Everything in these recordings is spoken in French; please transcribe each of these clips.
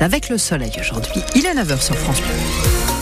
avec le soleil aujourd'hui. Il est 9h sur France Bleu.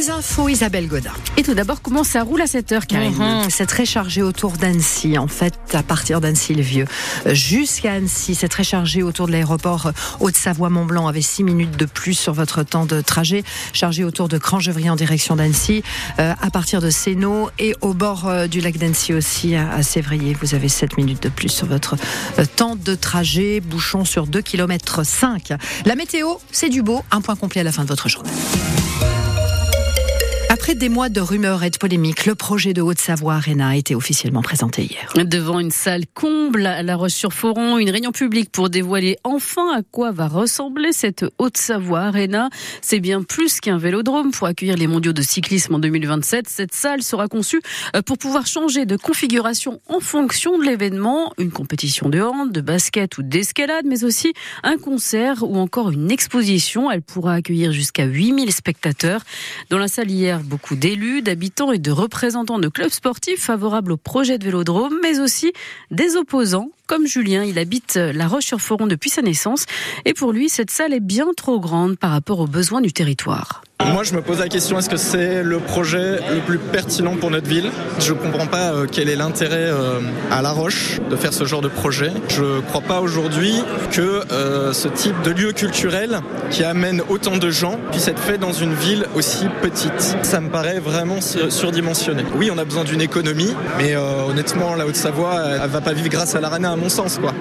Les infos, Isabelle Godin. Et tout d'abord, comment ça roule à cette heure, Karine Mhm, C'est très chargé autour d'Annecy. En fait, à partir d'Annecy-le-Vieux jusqu'à Annecy, c'est très chargé autour de l'aéroport Haute-Savoie-Mont-Blanc avec 6 minutes de plus sur votre temps de trajet. Chargé autour de Crangevry en direction d'Annecy. Euh, à partir de Sénaux et au bord euh, du lac d'Annecy aussi, à, à Sévrier, vous avez 7 minutes de plus sur votre euh, temps de trajet. Bouchon sur 2 km 5. La météo, c'est du beau. Un point complet à la fin de votre journée. Après des mois de rumeurs et de polémiques, le projet de Haute-Savoie Arena a été officiellement présenté hier. Devant une salle comble à La Roche-sur-Foron, une réunion publique pour dévoiler enfin à quoi va ressembler cette Haute-Savoie Arena. C'est bien plus qu'un vélodrome pour accueillir les mondiaux de cyclisme en 2027. Cette salle sera conçue euh, pour pouvoir changer de configuration en fonction de l'événement. Une compétition de hand, de basket ou d'escalade, mais aussi un concert ou encore une exposition. Elle pourra accueillir jusqu'à 8000 spectateurs. Dans la salle hier, beaucoup d'élus, d'habitants et de représentants de clubs sportifs favorables au projet de vélodrome, mais aussi des opposants, comme Julien. Il habite La Roche-sur-Foron depuis sa naissance. Et pour lui, cette salle est bien trop grande par rapport aux besoins du territoire. Moi, je me pose la question est-ce que c'est le projet le plus pertinent pour notre ville? Je ne comprends pas euh, quel est l'intérêt euh, à La Roche de faire ce genre de projet. Je ne crois pas aujourd'hui que euh, ce type de lieu culturel qui amène autant de gens puisse être fait dans une ville aussi petite. Ça me paraît vraiment surdimensionné. Oui, on a besoin d'une économie, mais honnêtement, la Haute-Savoie, elle, va pas vivre grâce à l'Arena, à mon sens, quoi.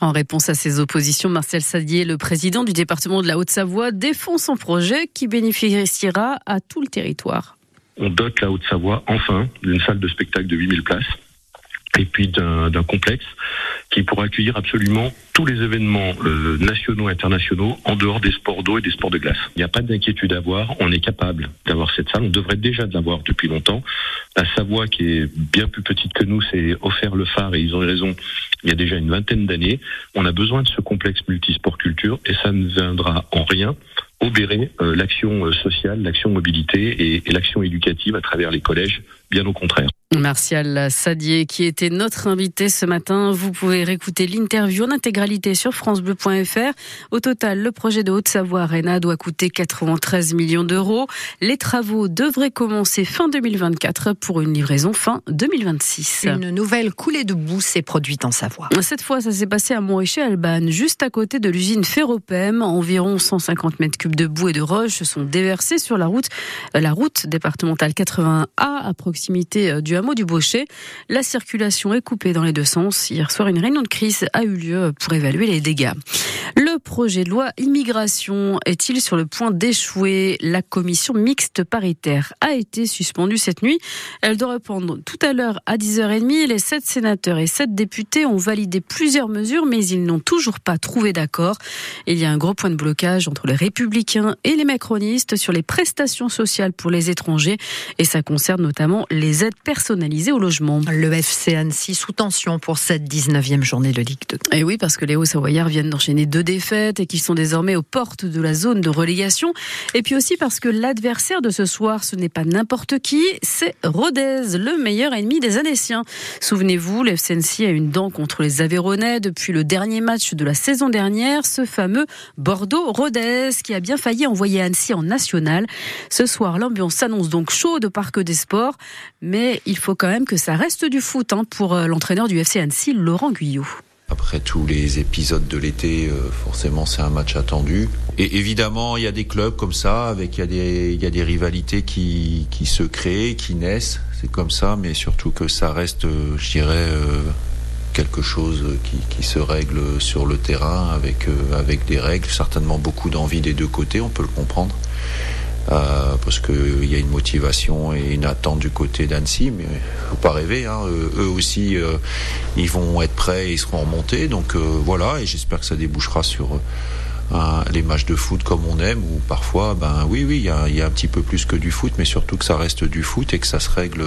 En réponse à ces oppositions, Marcel Sadier, le président du département de la Haute-Savoie, défend son projet qui bénéficiera à tout le territoire. On dote la Haute-Savoie enfin d'une salle de spectacle de 8000 places et puis d'un complexe qui pourra accueillir absolument tous les événements euh, nationaux et internationaux en dehors des sports d'eau et des sports de glace. Il n'y a pas d'inquiétude à avoir, on est capable d'avoir cette salle, on devrait déjà l'avoir depuis longtemps. La Savoie, qui est bien plus petite que nous, s'est offert le phare et ils ont raison, il y a déjà une vingtaine d'années. On a besoin de ce complexe multisport culture et ça ne viendra en rien obérer euh, l'action sociale, l'action mobilité et l'action éducative à travers les collèges, bien au contraire. Martial Sadier, qui était notre invité ce matin. Vous pouvez réécouter l'interview en intégralité sur FranceBleu.fr. Au total, le projet de Haute-Savoie Arena doit coûter 93 millions d'euros. Les travaux devraient commencer fin 2024 pour une livraison fin 2026. Une nouvelle coulée de boue s'est produite en Savoie. Cette fois, ça s'est passé à Montrichet-Albanne, juste à côté de l'usine Ferropem. Environ 150 mètres cubes de boue et de roches se sont déversés sur la route, la route départementale 81A à proximité du hameau du Baucher. La circulation est coupée dans les deux sens. Hier soir, une réunion de crise a eu lieu pour évaluer les dégâts. Projet de loi immigration est-il sur le point d'échouer? La commission mixte paritaire a été suspendue cette nuit. Elle doit répondre tout à l'heure à 10h30. Les sept sénateurs et sept députés ont validé plusieurs mesures, mais ils n'ont toujours pas trouvé d'accord. Il y a un gros point de blocage entre les républicains et les macronistes sur les prestations sociales pour les étrangers, et ça concerne notamment les aides personnalisées au logement. Le FC Annecy sous tension pour cette 19e journée de Ligue 2. Et oui, parce que les Hauts-Savoyards viennent d'enchaîner deux défaites et qu'ils sont désormais aux portes de la zone de relégation. Et puis aussi parce que l'adversaire de ce soir, ce n'est pas n'importe qui, c'est Rodez, le meilleur ennemi des Annéciens. Souvenez-vous, le FC Annecy a une dent contre les Aveyronais depuis le dernier match de la saison dernière, ce fameux Bordeaux-Rodez qui a bien failli envoyer Annecy en national. Ce soir, l'ambiance s'annonce donc chaude au Parc des Sports, mais il faut quand même que ça reste du foot hein, pour l'entraîneur du FC Annecy, Laurent Guyot. Après tous les épisodes de l'été, forcément c'est un match attendu. Et évidemment, il y a des clubs comme ça, avec il y a des, rivalités qui, se créent, qui naissent. C'est comme ça, mais surtout que ça reste, je dirais, quelque chose qui, qui se règle sur le terrain avec, avec des règles, certainement beaucoup d'envie des deux côtés, on peut le comprendre. Euh, parce qu'il y a une motivation et une attente du côté d'Annecy, mais faut pas rêver. Hein. Eux aussi, euh, ils vont être prêts et ils seront remontés. Donc euh, voilà, et j'espère que ça débouchera sur les matchs de foot comme on aime, où parfois, ben oui, oui, il y a, un petit peu plus que du foot, mais surtout que ça reste du foot et que ça se règle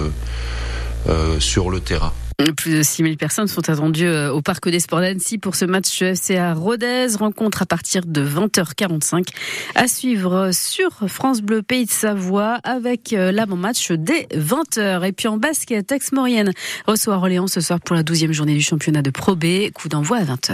sur le terrain. Plus de 6000 personnes sont attendues euh, au Parc des Sports d'Annecy pour ce match FCA Rodez. Rencontre à partir de 20h45 à suivre sur France Bleu Pays de Savoie avec euh, l'avant-match dès 20h. Et puis en basket, Aix-Maurienne reçoit Orléans ce soir pour la 12e journée du championnat de Pro B. Coup d'envoi à 20h.